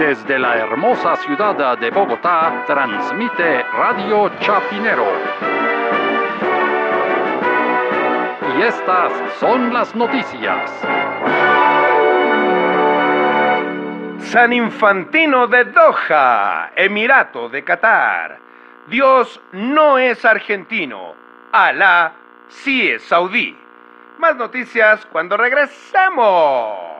Desde la hermosa ciudad de Bogotá, transmite Radio Chapinero. Y estas son las noticias. San Infantino de Doha, Emirato de Qatar. Dios no es argentino, Alá sí es saudí. Más noticias cuando regresemos.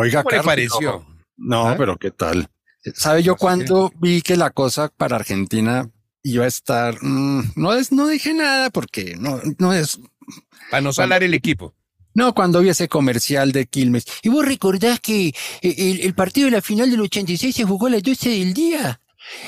Oiga, ¿Cómo le Carlos, pareció? No, ¿Ah? pero ¿qué tal? ¿Sabe yo cuando vi que la cosa para Argentina iba a estar? mm, no es, no dije nada porque no, no es. Para no salar el equipo. No, cuando vi ese comercial de Quilmes. ¿Y vos recordás que el, el partido de la final del 86 se jugó a las 12 del día?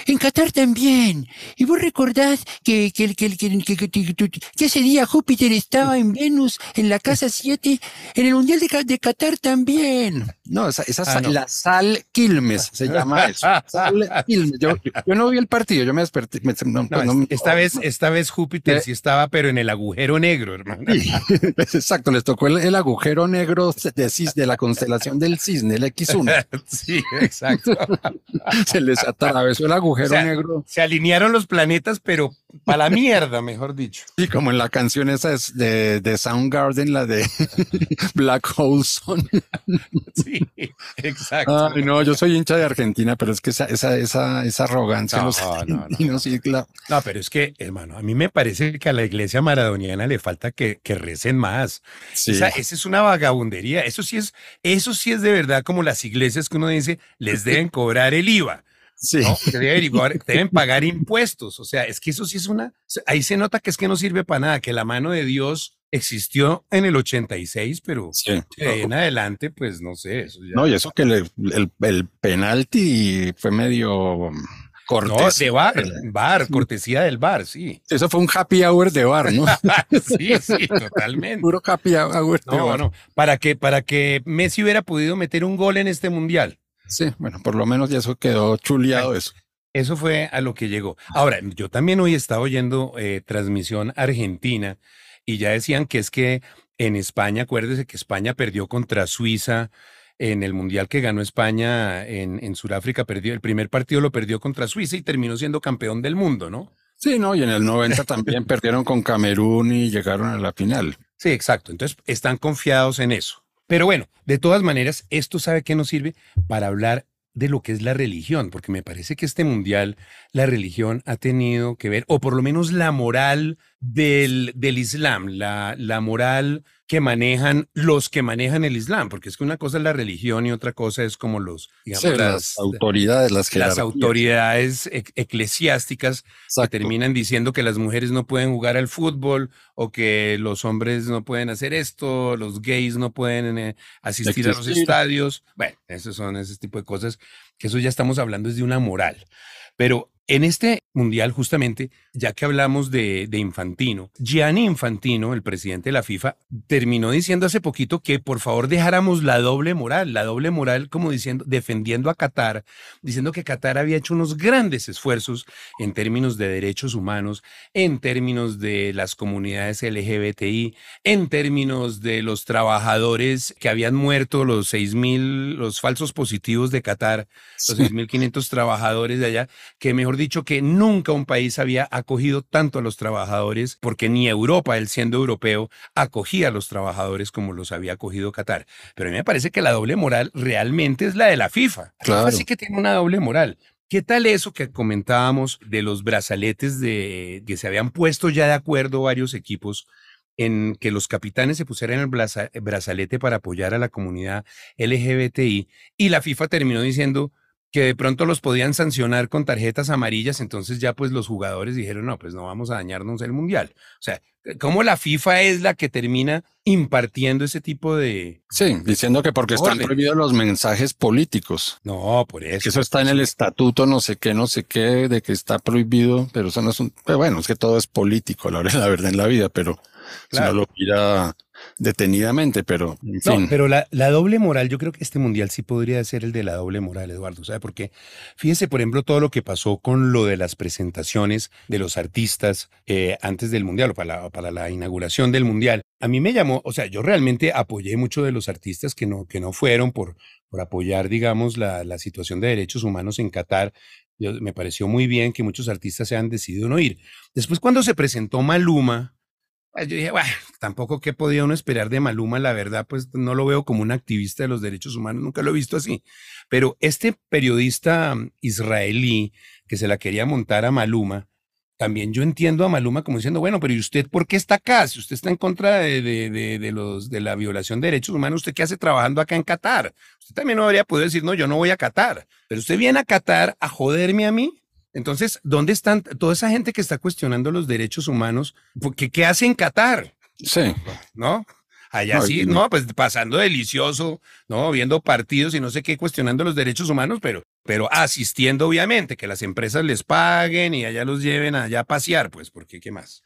En Qatar también. ¿Y vos recordás que, que, que, que, que- que- que- que- que ese día Júpiter estaba en Venus, en la casa 7, en el Mundial de, Qatar también? No, esa, esa Ah, no. la sal Quilmes se llama eso. Sal Quilmes. Yo, yo no vi el partido, yo me desperté. me- no, No, pues no- esta vez, esta vez Júpiter Eh. sí estaba, pero en el agujero negro, hermano. Sí, exacto, les tocó el, el agujero negro de, cis- de la constelación del cisne, el X1. Sí, exacto. Se les atravesó el agujero O sea, negro. Se alinearon los planetas, pero para la mierda, mejor dicho. Sí, como en la canción esa es de, de Soundgarden, la de Black Hole Sun. Sí, exacto. Ay, no, yo soy hincha de Argentina, pero es que esa, esa, esa, esa arrogancia No, los no, no. sí, claro. No, pero es que, hermano, a mí me parece que a la iglesia maradoniana le falta que, que recen más. Sí. Esa, esa es una vagabundería. Eso sí es, eso sí es de verdad como las iglesias que uno dice, les deben cobrar el IVA. Sí. ¿no? Que deben, pagar impuestos. O sea, es que eso sí es una. Ahí se nota que es que no sirve para nada, que la mano de Dios existió en el 86, pero Sí. de ahí en adelante, pues no sé. Eso ya- No, y eso que le- el, el penalti fue medio No, cortés. de bar, bar, cortesía del bar, sí. Eso fue un happy hour de bar, ¿no? Sí, sí, totalmente. Puro happy hour de No, bar. no, para que, para que Messi hubiera podido meter un gol en este mundial. Sí, bueno, por lo menos ya eso quedó chuleado eso. Eso fue a lo que llegó. Ahora, yo también hoy estaba oyendo eh, transmisión argentina y ya decían que es que en España, acuérdese que España perdió contra Suiza en el mundial que ganó España en, en Sudáfrica, perdió el primer partido lo perdió contra Suiza y terminó siendo campeón del mundo, ¿no? Sí, no, y en el 90 también perdieron con Camerún y llegaron a la final. Sí, exacto. Entonces están confiados en eso. Pero bueno, de todas maneras, esto sabe que nos sirve para hablar de lo que es la religión, porque me parece que este mundial, la religión ha tenido que ver, o por lo menos la moral del, del Islam, la, la moral que manejan los que manejan el Islam, porque es que una cosa es la religión y otra cosa es como los, digamos, Sí, las las, autoridades, las las autoridades ec- eclesiásticas que terminan diciendo que las mujeres no pueden jugar al fútbol o que los hombres no pueden hacer esto, los gays no pueden eh, asistir a los estadios. Bueno, esos son ese tipo de cosas que eso ya estamos hablando es de una moral. Pero en este mundial, justamente, ya que hablamos de, de Infantino, Gianni Infantino, el presidente de la FIFA, terminó diciendo hace poquito que por favor dejáramos la doble moral, la doble moral como diciendo, defendiendo a Qatar, diciendo que Qatar había hecho unos grandes esfuerzos en términos de derechos humanos, en términos de las comunidades LGBTI, en términos de los trabajadores que habían muerto, los 6.000, los falsos positivos de Qatar, los 6.500 trabajadores de allá, que mejor dicho que nunca un país había acogido tanto a los trabajadores, porque ni Europa, él siendo europeo, acogía a los trabajadores como los había acogido Qatar. Pero a mí me parece que la doble moral realmente es la de la FIFA. La Claro. FIFA sí que tiene una doble moral. ¿Qué tal eso que comentábamos de los brazaletes de que se habían puesto ya de acuerdo varios equipos en que los capitanes se pusieran el braza- brazalete para apoyar a la comunidad LGBTI y la FIFA terminó diciendo que de pronto los podían sancionar con tarjetas amarillas, entonces ya pues los jugadores dijeron, no, pues no vamos a dañarnos el mundial. O sea, ¿cómo la FIFA es la que termina impartiendo ese tipo de... Sí, diciendo que porque están prohibidos los mensajes políticos. No, por eso. Que eso está en el estatuto, no sé qué, no sé qué, de que está prohibido, pero eso no es un, pero bueno, es que todo es político, la verdad, la verdad en la vida, pero si uno lo mira detenidamente, pero en No, fin. pero la, la doble moral, yo creo que este mundial sí podría ser el de la doble moral, Eduardo. ¿Sabe por qué? Fíjese, por ejemplo, todo lo que pasó con lo de las presentaciones de los artistas eh, antes del mundial o para la, para la inauguración del mundial. A mí me llamó, o sea, yo realmente apoyé mucho de los artistas que no, que no fueron por, por apoyar, digamos, la, la situación de derechos humanos en Qatar. Yo- me pareció muy bien que muchos artistas se han decidido no ir. Después, cuando se presentó Maluma, pues yo dije, tampoco qué podía uno esperar de Maluma, la verdad, pues no lo veo como un activista de los derechos humanos, nunca lo he visto así. Pero este periodista mm, israelí que se la quería montar a Maluma, también yo entiendo a Maluma como diciendo, bueno, pero ¿y usted por qué está acá? Si usted está en contra de, de, de, de los, de la violación de derechos humanos, ¿usted qué hace trabajando acá en Qatar? Usted también no habría podido decir, no, yo no voy a Qatar, pero usted viene a Qatar a joderme a mí. Entonces, ¿dónde están toda esa gente que está cuestionando los derechos humanos? Porque, ¿Qué hace en Qatar? Sí, ¿no? Allá No, sí, no, pues pasando delicioso, ¿no? Viendo partidos y no sé qué, cuestionando los derechos humanos, pero, pero asistiendo, obviamente, que las empresas les paguen y allá los lleven allá a pasear, pues, porque qué más.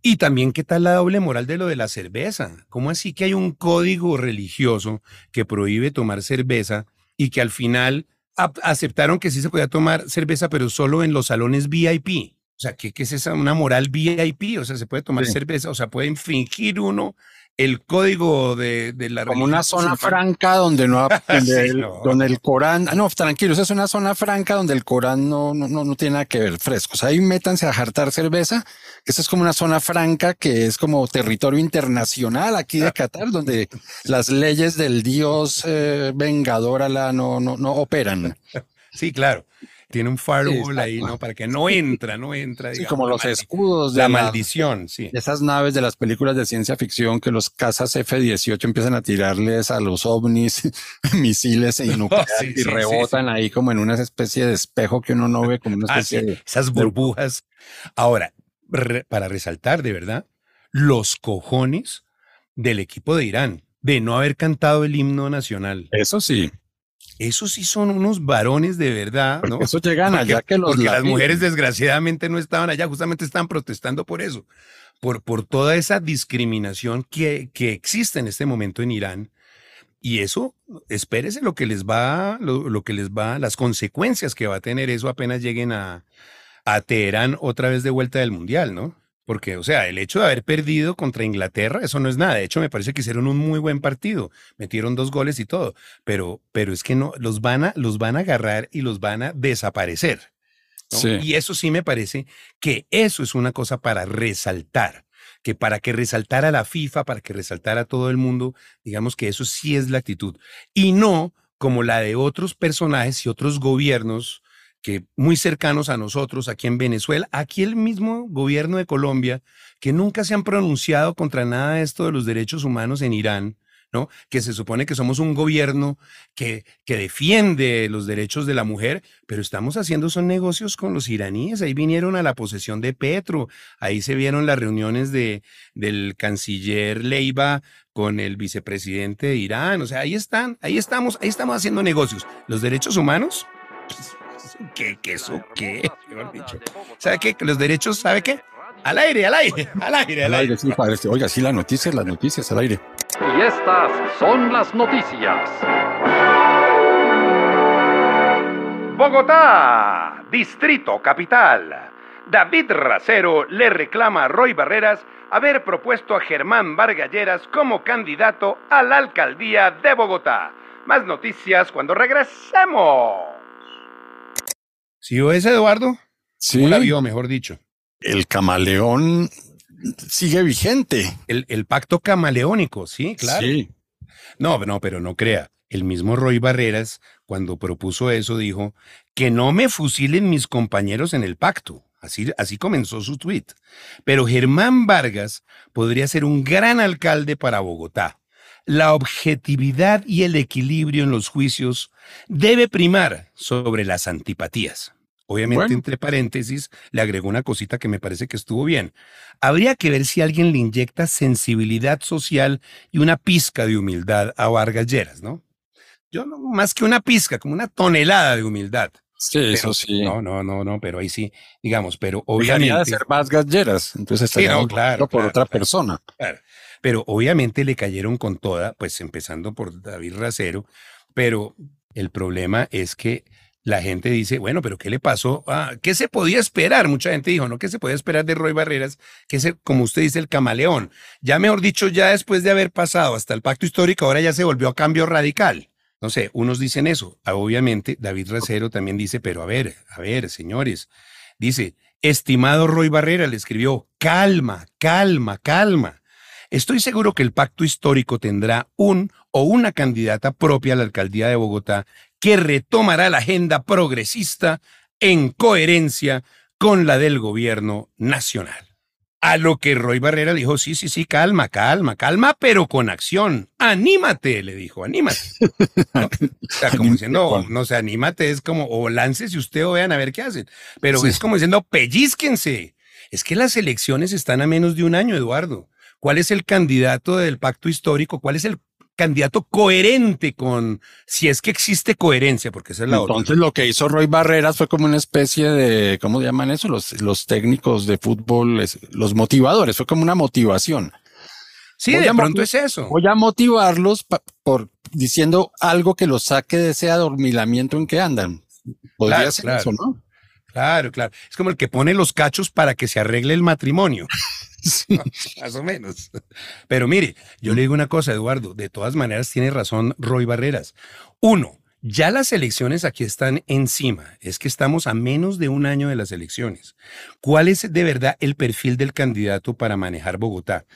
Y también, ¿qué tal la doble moral de lo de la cerveza? ¿Cómo así que hay un código religioso que prohíbe tomar cerveza y que al final aceptaron que sí se podía tomar cerveza, pero solo en los salones VIP? O sea, ¿qué, qué es esa? Una moral VIP. O sea, se puede tomar Sí. cerveza, o sea, puede infringir uno el código de, de la como una zona franca donde no, donde, Sí, el, no. donde el Corán, ah, no, tranquilo, esa es una zona franca donde el Corán no, no, no, no tiene nada que ver, frescos. Ahí métanse a jartar cerveza, esa es como una zona franca que es como territorio internacional aquí de Qatar, donde las leyes del Dios eh, vengador no, no, no operan. Sí, claro. Tiene un firewall Sí, ahí. ¿no? Para que no entra, no entra. Sí, como los escudos de La la- maldición, sí. de esas naves de las películas de ciencia ficción que los cazas F-18 empiezan a tirarles a los ovnis misiles sí, y rebotan ahí como en una especie de espejo que uno no ve, como una Ah, especie de... esas burbujas. Ahora, re- para resaltar de verdad, los cojones del equipo de Irán de no haber cantado el himno nacional. Eso sí, Esos sí son unos varones de verdad, porque ¿no? eso llegan Porque- allá que los porque las mujeres desgraciadamente no estaban allá, justamente estaban protestando por eso, por, por toda esa discriminación que, que existe en este momento en Irán. Y eso, espérese lo que les va, lo, lo que les va, las consecuencias que va a tener eso apenas lleguen a, a Teherán otra vez de vuelta del Mundial, ¿no? Porque, o sea, el hecho de haber perdido contra Inglaterra, eso no es nada. De hecho, me parece que hicieron un muy buen partido. Metieron dos goles y todo. Pero, pero es que no, los van a, los van a agarrar y los van a desaparecer. ¿no? Sí. Y eso sí me parece que eso es una cosa para resaltar. Que para que resaltara la FIFA, para que resaltara todo el mundo, digamos que eso sí es la actitud. Y no como la de otros personajes y otros gobiernos que muy cercanos a nosotros aquí en Venezuela, aquí el mismo gobierno de Colombia, que nunca se han pronunciado contra nada de esto de los derechos humanos en Irán, ¿no? Que se supone que somos un gobierno que, que defiende los derechos de la mujer, pero estamos haciendo son negocios con los iraníes. Ahí vinieron a la posesión de Petro, ahí se vieron las reuniones de, del canciller Leiva con el vicepresidente de Irán. O sea, ahí están, ahí estamos, ahí estamos haciendo negocios. Los derechos humanos, ¿qué, qué eso qué? Mejor dicho. ¿Sabe qué? Los derechos, ¿sabe qué? Al aire, al aire, al aire, Al al aire, aire. sí, padre. Oiga, sí, las noticias, las noticias al aire. Y estas son las noticias. Bogotá, Distrito Capital. David Racero le reclama a Roy Barreras haber propuesto a Germán Vargalleras como candidato a la alcaldía de Bogotá. Más noticias cuando regresemos. ¿Sí o es Eduardo? Sí, ¿Cómo la vio, mejor dicho? el camaleón sigue vigente. El, el pacto camaleónico, sí, claro. Sí. No, no, pero no crea. El mismo Roy Barreras, cuando propuso eso, dijo que no me fusilen mis compañeros en el pacto. Así, así comenzó su tuit. Pero Germán Vargas podría ser un gran alcalde para Bogotá. La objetividad y el equilibrio en los juicios debe primar sobre las antipatías. Obviamente, Bueno. entre paréntesis, le agregó una cosita que me parece que estuvo bien. Habría que ver si alguien le inyecta sensibilidad social y una pizca de humildad a Vargas Lleras, ¿no? Yo no, más que una pizca, como una tonelada de humildad. Sí, Pero- eso sí. No, no, no, no, pero ahí sí, digamos, pero Dejaría de obviamente. ser más galleras. Entonces Sí, estaría no, claro, por claro, otra claro. persona. Claro. pero obviamente le cayeron con toda, pues empezando por David Racero, pero el problema es que la gente dice, bueno, pero ¿qué le pasó? Ah, ¿Qué se podía esperar? Mucha gente dijo, ¿no? ¿Qué se podía esperar de Roy Barreras? Que es, como usted dice, el camaleón. Ya mejor dicho, ya después de haber pasado hasta el pacto histórico, ahora ya se volvió a cambio radical. No sé, unos dicen eso. Obviamente, David Racero también dice, pero a ver, a ver, señores. Dice, estimado Roy Barrera, le escribió, calma, calma, calma. Estoy seguro que el pacto histórico tendrá un o una candidata propia a la alcaldía de Bogotá que retomará la agenda progresista en coherencia con la del gobierno nacional. A lo que Roy Barrera dijo, sí, sí, sí, calma, calma, calma, pero con acción. Anímate, le dijo, anímate. o sea, como diciendo, no sé, anímate, es como, o láncese usted o vean a ver qué hacen. Pero es como diciendo, pellizquense. Es que las elecciones están a menos de un año, Eduardo. ¿Cuál es el candidato del pacto histórico? ¿Cuál es el candidato coherente con, si es que existe coherencia, porque esa es la Entonces lo que hizo Roy Barreras fue como una especie de, ¿cómo llaman eso? Los, los técnicos de fútbol, los motivadores, fue como una motivación. Sí, de pronto es eso. Voy a motivarlos por diciendo algo que los saque de ese adormilamiento en que andan. Podría claro, ser claro. eso, ¿no? Claro, claro. Es como el que pone los cachos para que se arregle el matrimonio. Más o menos. Pero mire, yo le digo una cosa, Eduardo, de todas maneras tiene razón Roy Barreras. Uno, ya las elecciones aquí están encima, es que estamos a menos de un año de las elecciones. ¿Cuál es de verdad el perfil del candidato para manejar Bogotá?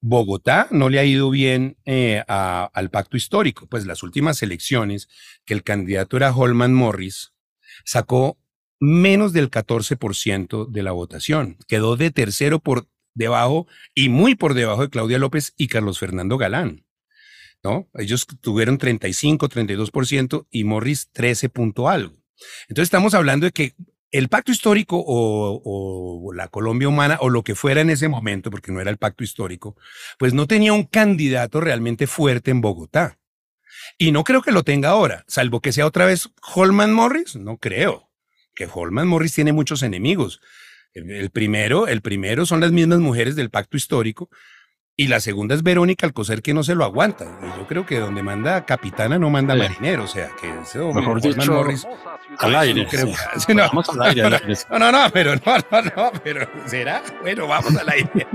Bogotá no le ha ido bien eh, al pacto histórico, pues las últimas elecciones, que el candidato era Holman Morris, sacó menos del 14% de la votación, quedó de tercero por debajo y muy por debajo de Claudia López y Carlos Fernando Galán. ¿no? Ellos tuvieron 35, 32% y Morris 13 punto algo. Entonces estamos hablando de que el pacto histórico o, o, la Colombia humana o lo que fuera en ese momento, porque no era el pacto histórico, pues no tenía un candidato realmente fuerte en Bogotá. Y no creo que lo tenga ahora, salvo que sea otra vez Holman Morris, no creo. Que Holman Morris tiene muchos enemigos. El, primero, el primero son las mismas mujeres del pacto histórico, y la segunda es Verónica Alcocer que no se lo aguanta. Y yo creo que donde manda capitana no manda Sí. marinero. O sea, que eso, Mejor dicho, Morris, Al aire. no creo sí. que- sí, no. Vamos al aire, al aire. No, no, no, pero no, no, no, pero ¿será? Bueno, vamos al aire.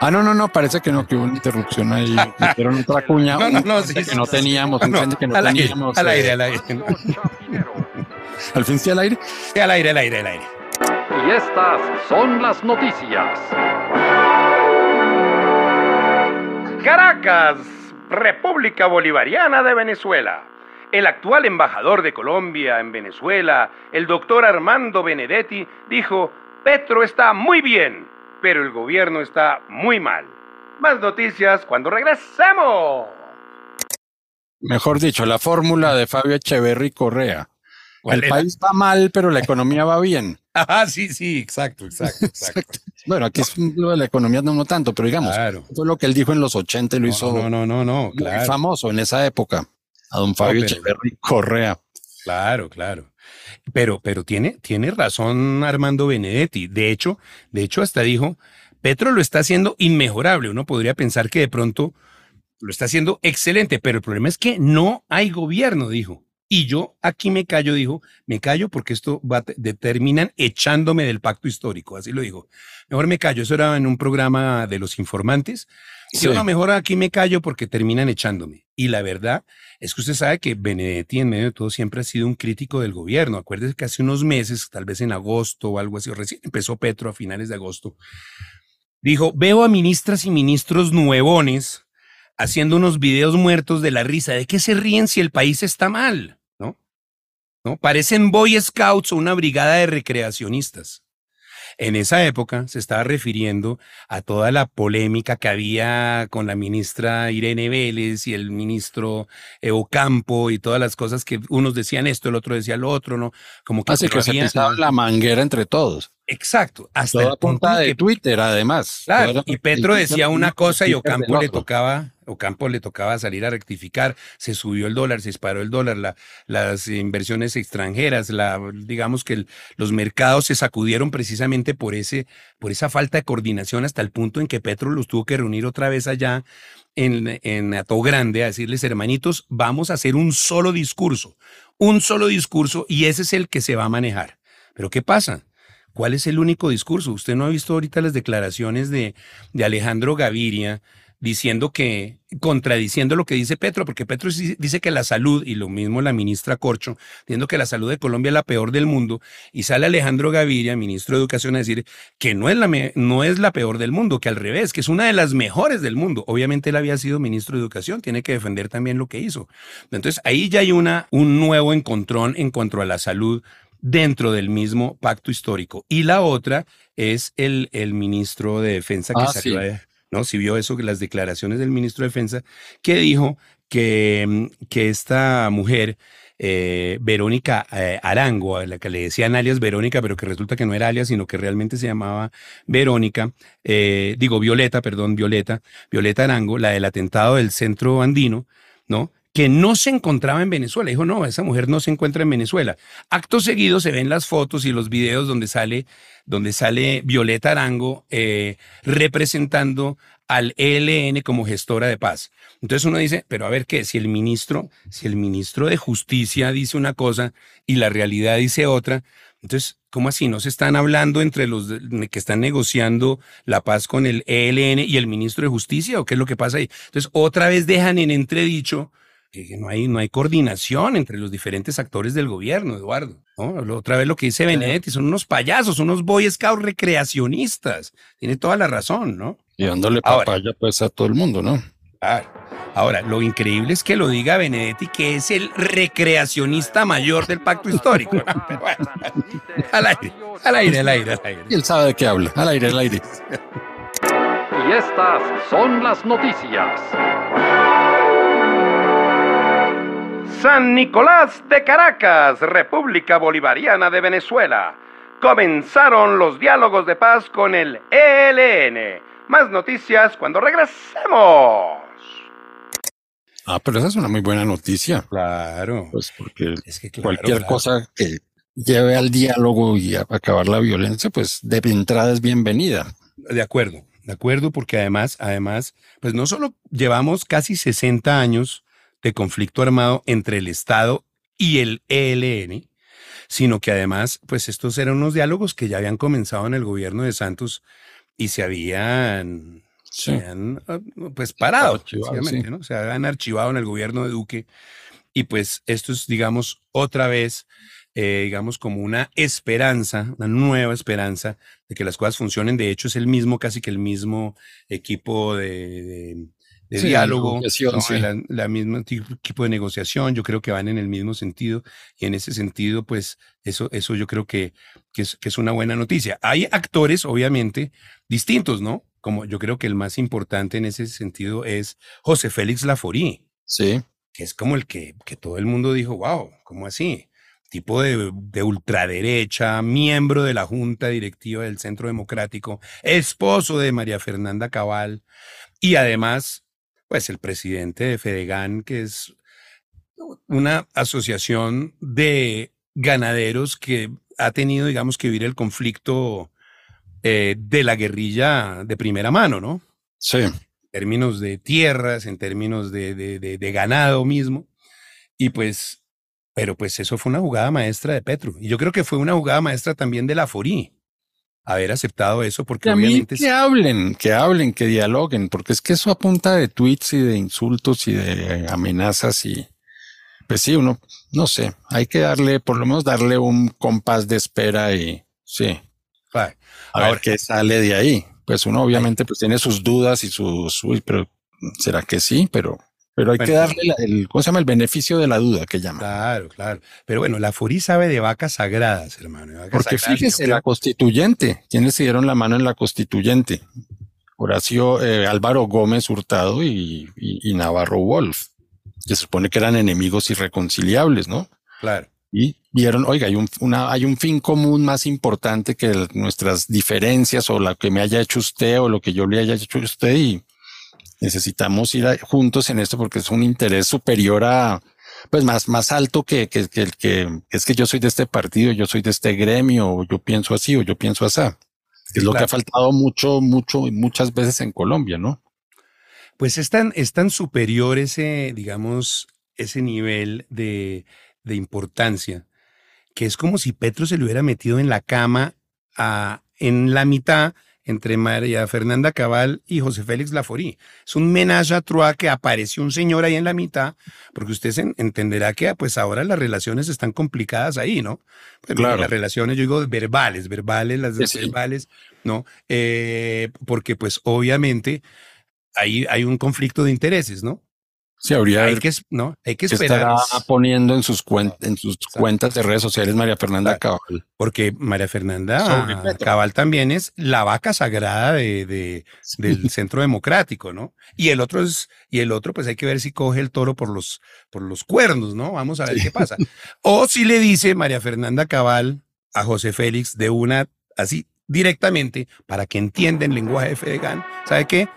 Ah, no, no, no, parece que no, que hubo una interrupción ahí. Hicieron otra cuña. No, no, no, sí, que no sí, teníamos, que no al aire, teníamos. al eh, aire, al aire. Al fin sí al aire. Sí, al aire, al aire, al aire. Y estas son las noticias. Caracas, República Bolivariana de Venezuela. El actual embajador de Colombia en Venezuela, el doctor Armando Benedetti, dijo, Petro está muy bien, pero el gobierno está muy mal. Más noticias cuando regresemos. Mejor dicho, la fórmula de Fabio Echeverry Correa. ¿Cuál El país va mal, pero la economía va bien. Ah, sí, sí, exacto, exacto, exacto. Bueno, aquí es lo de la economía no, no tanto, pero digamos, Claro. fue lo que él dijo en los 80 y lo No, hizo no, no, no, no, muy claro. famoso en esa época. A don Fabio Echeverry Correa. Claro, claro. Pero, pero tiene, tiene razón Armando Benedetti. De hecho, de hecho, hasta dijo, Petro lo está haciendo inmejorable. Uno podría pensar que de pronto lo está haciendo excelente, pero el problema es que no hay gobierno, dijo. Y yo aquí me callo, dijo, me callo porque esto va, determinan echándome del pacto histórico, así lo dijo. Mejor me callo, eso era en un programa de los informantes. Sí. Yo no, mejor aquí me callo porque terminan echándome. Y la verdad es que usted sabe que Benedetti en medio de todo siempre ha sido un crítico del gobierno. Acuérdese que hace unos meses, tal vez en agosto o algo así, o recién empezó Petro a finales de agosto, dijo, veo a ministras y ministros nuevones haciendo unos videos muertos de la risa. ¿De qué se ríen si el país está mal? ¿No? Parecen Boy Scouts o una brigada de recreacionistas. En esa época se estaba refiriendo a toda la polémica que había con la ministra Irene Vélez y el ministro Ocampo y todas las cosas que unos decían esto, el otro decía lo otro, ¿no? Como que, Así pero que se pisaba la manguera entre todos. Exacto, hasta Toda el punto de que Twitter, además. Claro, y Petro decía una cosa y Ocampo le tocaba, Ocampo le tocaba salir a rectificar, se subió el dólar, se disparó el dólar, la- las inversiones extranjeras, la, digamos que el- los mercados se sacudieron precisamente por ese, por esa falta de coordinación hasta el punto en que Petro los tuvo que reunir otra vez allá en, en Ato Grande a decirles, hermanitos, vamos a hacer un solo discurso, un solo discurso y ese es el que se va a manejar. Pero ¿qué pasa? ¿Cuál es el único discurso? Usted no ha visto ahorita las declaraciones de, de Alejandro Gaviria diciendo que, contradiciendo lo que dice Petro, porque Petro dice que la salud, y lo mismo la ministra Corcho, diciendo que la salud de Colombia es la peor del mundo, y sale Alejandro Gaviria, ministro de Educación, a decir que no es la, no es la peor del mundo, que al revés, que es una de las mejores del mundo. Obviamente él había sido ministro de Educación, tiene que defender también lo que hizo. Entonces ahí ya hay una, un nuevo encontrón en cuanto a la salud dentro del mismo pacto histórico. Y la otra es el, el ministro de Defensa que Ah, salió sí. ¿no? Si vio eso, las declaraciones del ministro de Defensa, que dijo que, mm, que esta mujer, eh, Verónica eh, Arango, a la que le decían alias Verónica, pero que resulta que no era alias, sino que realmente se llamaba Verónica, eh, digo Violeta, perdón, Violeta, Violeta Arango, la del atentado del centro andino, ¿no? Que no se encontraba en Venezuela. Dijo, no, esa mujer no se encuentra en Venezuela. Acto seguido se ven las fotos y los videos donde sale, donde sale Violeta Arango eh, representando al ELN como gestora de paz. Entonces uno dice, pero a ver qué, si el ministro, si el ministro de Justicia dice una cosa y la realidad dice otra, entonces, ¿cómo así? ¿No se están hablando entre los que están negociando la paz con el ELN y el ministro de Justicia? ¿O qué es lo que pasa ahí? Entonces, otra vez dejan en entredicho no hay, no hay coordinación entre los diferentes actores del gobierno, Eduardo. ¿no? Lo- Otra vez lo que dice Benedetti, son unos payasos, unos boy scouts recreacionistas. Tiene toda la razón, ¿no? Y dándole Ahora. papaya pues a todo el mundo, ¿no? Claro. Ahora, lo increíble es que lo diga Benedetti, que es el recreacionista mayor del pacto histórico. ¿no? Pero bueno, al aire, al aire, al aire, al aire. Y él sabe de qué habla. Al aire, al aire. Y estas son las noticias. San Nicolás de Caracas, República Bolivariana de Venezuela. Comenzaron los diálogos de paz con el ELN. Más noticias cuando regresemos. Ah, pero esa es una muy buena noticia. Claro. Pues porque Es que claro, cualquier claro. cosa que lleve al diálogo y a acabar la violencia, pues de entrada es bienvenida. De acuerdo, de acuerdo, porque además, además, pues no solo llevamos casi 60 años de conflicto armado entre el Estado y el ELN, sino que además, pues estos eran unos diálogos que ya habían comenzado en el gobierno de Santos y se habían, Sí. se habían, ah, pues parado, sí. ¿no? Se habían archivado en el gobierno de Duque y pues esto es, digamos, otra vez, eh, digamos, como una esperanza, una nueva esperanza de que las cosas funcionen. De hecho, es el mismo, casi que el mismo equipo de, de- de Sí, diálogo, negociación, ¿no? sí. la, la misma ti- equipo de negociación. Yo creo que van en el mismo sentido y en ese sentido, pues eso, eso yo creo que, que, es, que es una buena noticia. Hay actores, obviamente, distintos, ¿no? Como yo creo que el más importante en ese sentido es José Félix Laforí Sí. que es como el que, que todo el mundo dijo, wow, ¿cómo así? Tipo de, de ultraderecha, miembro de la Junta Directiva del Centro Democrático, esposo de María Fernanda Cabal y además, pues el presidente de Fedegan, que es una asociación de ganaderos que ha tenido, digamos, que vivir el conflicto eh, de la guerrilla de primera mano, ¿no? Sí. términos de tierras, en términos de, de- de- de ganado mismo. Y pues, pero pues eso fue una jugada maestra de Petro. Y yo creo que fue una jugada maestra también de la Forí, haber aceptado eso, porque Que a mí obviamente... que hablen, que hablen, que dialoguen, porque es que eso apunta de tweets y de insultos y de amenazas y pues sí, uno, no sé, hay que darle, por lo menos darle un compás de espera y sí, Ay, a Ahora- ver qué sale de ahí. Pues uno obviamente pues tiene sus dudas y sus, uy, pero será que sí, pero, pero hay que darle la- el, ¿cómo se llama? El beneficio de la duda que llama. Claro, claro. Pero bueno, la Forí sabe de vacas sagradas, hermano. vacas Porque sagradas, fíjese, la constituyente, ¿quiénes se dieron la mano en la constituyente? Horacio eh, Álvaro Gómez Hurtado y, y- y Navarro Wolf, que se supone que eran enemigos irreconciliables, ¿no? Claro. y vieron, oiga, hay un, una, hay un fin común más importante que nuestras diferencias o lo que me haya hecho usted o lo que yo le haya hecho a usted y necesitamos ir juntos en esto porque es un interés superior a, pues más, más alto que, que, que, que, es que yo soy de este partido, yo soy de este gremio, o yo pienso así, o yo pienso así. Es lo que ha faltado mucho, mucho, y muchas veces en Colombia, ¿no? Pues es tan, es tan superior ese, digamos, ese nivel de, de importancia, que es como si Petro se le hubiera metido en la cama a, en la mitad entre María Fernanda Cabal y José Félix Laforí. Es un menage a trois que apareció un señor ahí en la mitad, porque usted entenderá que pues ahora las relaciones están complicadas ahí, ¿no? Pues, claro. Las relaciones, yo digo verbales, verbales, las verbales, ¿no? Eh, porque pues obviamente ahí hay un conflicto de intereses, ¿no? Sí, habría hay que, no, hay que esperar. poniendo en sus, cuentas en sus cuentas de redes sociales María Fernanda Cabal. Porque María Fernanda Cabal también es la vaca sagrada de, del centro democrático, ¿no? Y el otro es, y el otro, pues hay que ver si coge el toro por los, por los cuernos, ¿no? Vamos a ver qué pasa. o si le dice María Fernanda Cabal a José Félix de una, así directamente, para que entienda el lenguaje de Fedegan, ¿sabe qué?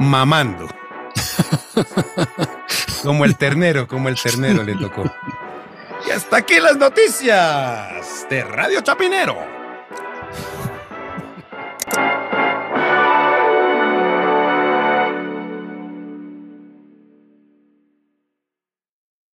Mamando. como el ternero, como el ternero le tocó. Y hasta aquí las noticias de Radio Chapinero.